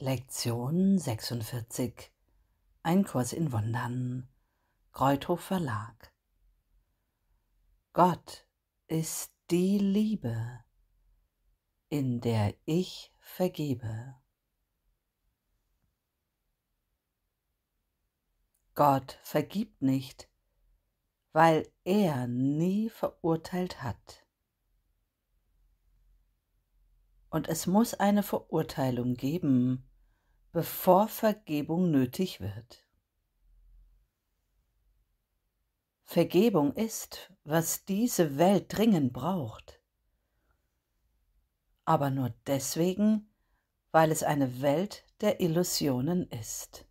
Lektion 46 Ein Kurs in Wundern Kreuthof Verlag Gott ist die Liebe, in der ich vergebe. Gott vergibt nicht, weil er nie verurteilt hat. Und es muss eine Verurteilung geben, bevor Vergebung nötig wird. Vergebung ist, was diese Welt dringend braucht, aber nur deswegen, weil es eine Welt der Illusionen ist.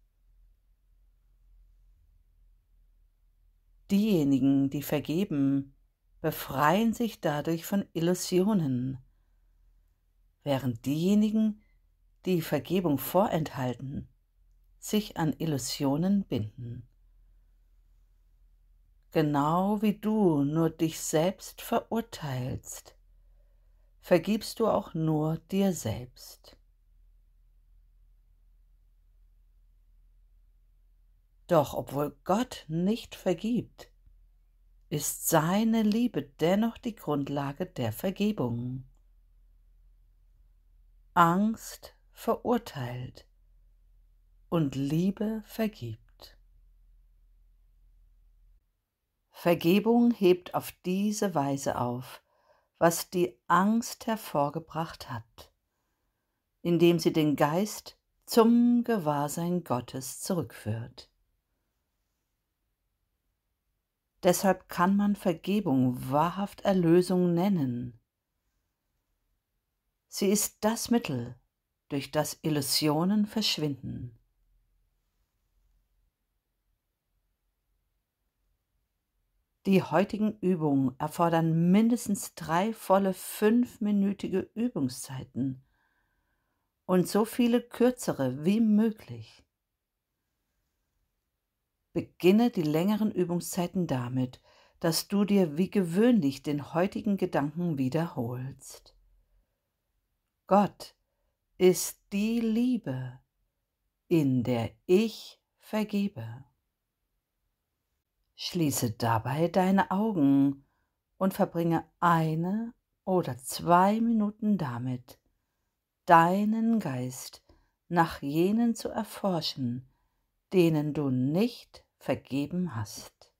Diejenigen, die vergeben, befreien sich dadurch von Illusionen, während diejenigen, die Vergebung vorenthalten, sich an Illusionen binden. Genau wie du nur dich selbst verurteilst, vergibst du auch nur dir selbst. Doch obwohl Gott nicht vergibt, ist seine Liebe dennoch die Grundlage der Vergebung. Angst verurteilt und Liebe vergibt. Vergebung hebt auf diese Weise auf, was die Angst hervorgebracht hat, indem sie den Geist zum Gewahrsein Gottes zurückführt. Deshalb kann man Vergebung wahrhaft Erlösung nennen, Sie ist das Mittel, durch das Illusionen verschwinden. Die heutigen Übungen erfordern mindestens drei volle fünfminütige Übungszeiten und so viele kürzere wie möglich. Beginne die längeren Übungszeiten damit, dass du dir wie gewöhnlich den heutigen Gedanken wiederholst. Gott ist die Liebe, in der ich vergebe. Schließe dabei deine Augen und verbringe eine oder zwei Minuten damit, deinen Geist nach jenen zu erforschen, denen du nicht vergeben hast.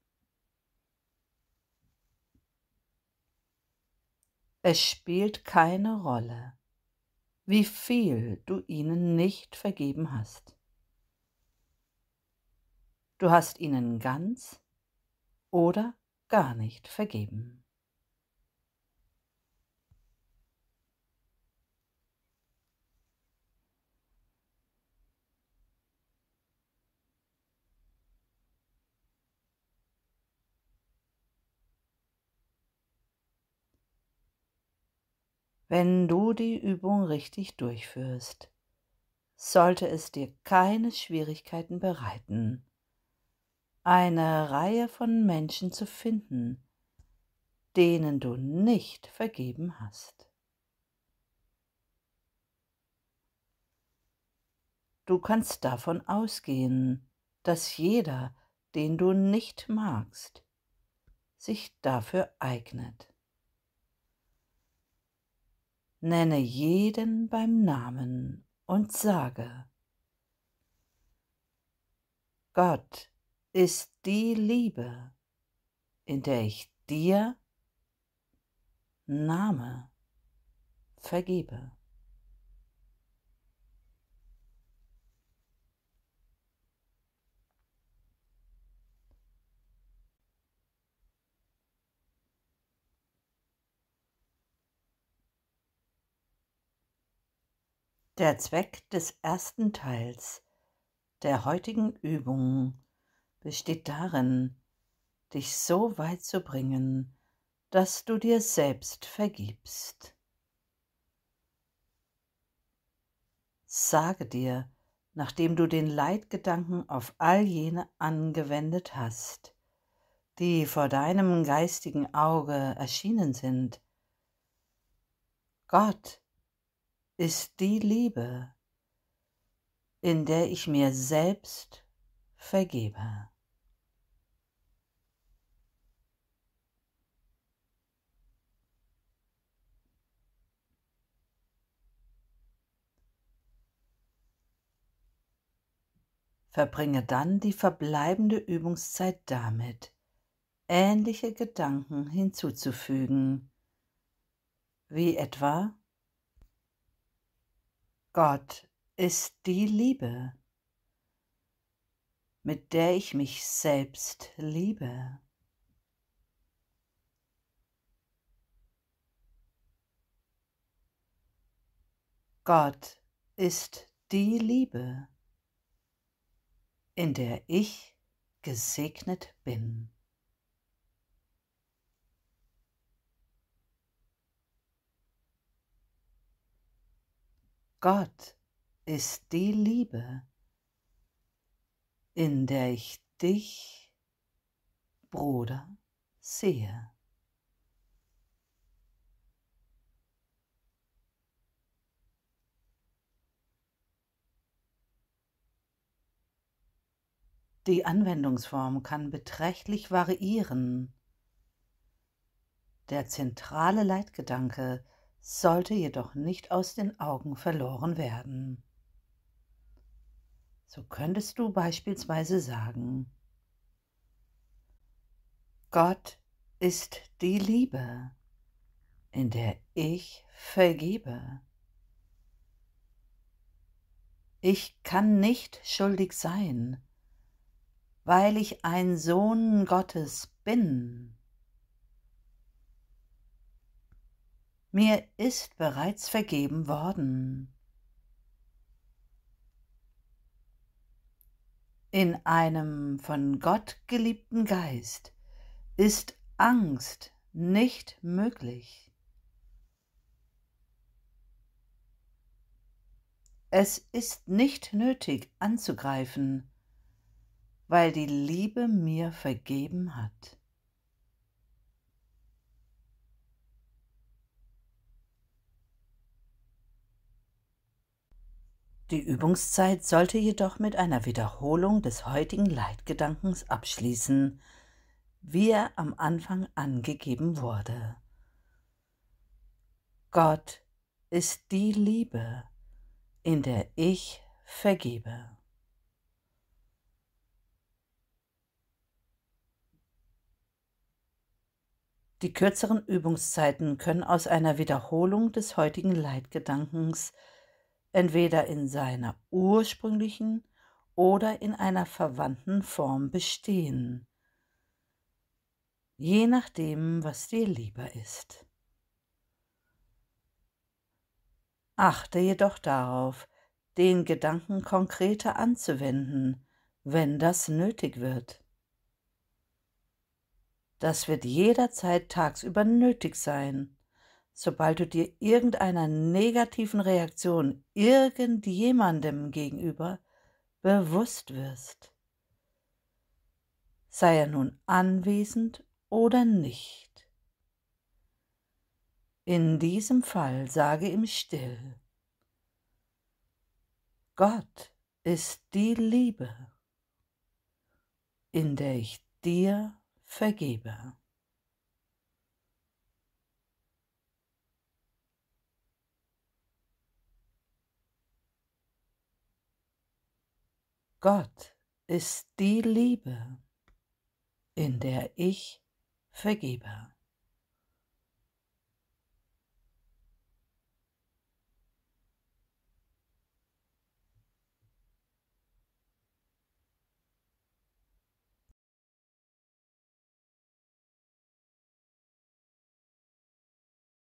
Es spielt keine Rolle, wie viel du ihnen nicht vergeben hast. Du hast ihnen ganz oder gar nicht vergeben. Wenn du die Übung richtig durchführst, sollte es dir keine Schwierigkeiten bereiten, eine Reihe von Menschen zu finden, denen du nicht vergeben hast. Du kannst davon ausgehen, dass jeder, den du nicht magst, sich dafür eignet. Nenne jeden beim Namen und sage, Gott ist die Liebe, in der ich dir Name vergebe. Der Zweck des ersten Teils der heutigen Übung besteht darin, dich so weit zu bringen, dass du dir selbst vergibst. Sage dir, nachdem du den Leitgedanken auf all jene angewendet hast, die vor deinem geistigen Auge erschienen sind, Gott ist die Liebe, in der ich mir selbst vergebe. Verbringe dann die verbleibende Übungszeit damit, ähnliche Gedanken hinzuzufügen, wie etwa Gott ist die Liebe, mit der ich mich selbst liebe. Gott ist die Liebe, in der ich gesegnet bin. Gott ist die Liebe, in der ich dich, Bruder, sehe. Die Anwendungsform kann beträchtlich variieren. Der zentrale Leitgedanke sollte jedoch nicht aus den Augen verloren werden. So könntest du beispielsweise sagen, Gott ist die Liebe, in der ich vergebe. Ich kann nicht schuldig sein, weil ich ein Sohn Gottes bin. Mir ist bereits vergeben worden. In einem von Gott geliebten Geist ist Angst nicht möglich. Es ist nicht nötig anzugreifen, weil die Liebe mir vergeben hat. Die Übungszeit sollte jedoch mit einer Wiederholung des heutigen Leitgedankens abschließen, wie er am Anfang angegeben wurde. Gott ist die Liebe, in der ich vergebe. Die kürzeren Übungszeiten können aus einer Wiederholung des heutigen Leitgedankens entweder in seiner ursprünglichen oder in einer verwandten Form bestehen, je nachdem, was dir lieber ist. Achte jedoch darauf, den Gedanken konkreter anzuwenden, wenn das nötig wird. Das wird jederzeit tagsüber nötig sein, sobald du dir irgendeiner negativen Reaktion irgendjemandem gegenüber bewusst wirst. Sei er nun anwesend oder nicht. In diesem Fall sage ihm still, Gott ist die Liebe, in der ich dir vergebe. Gott ist die Liebe, in der ich vergebe.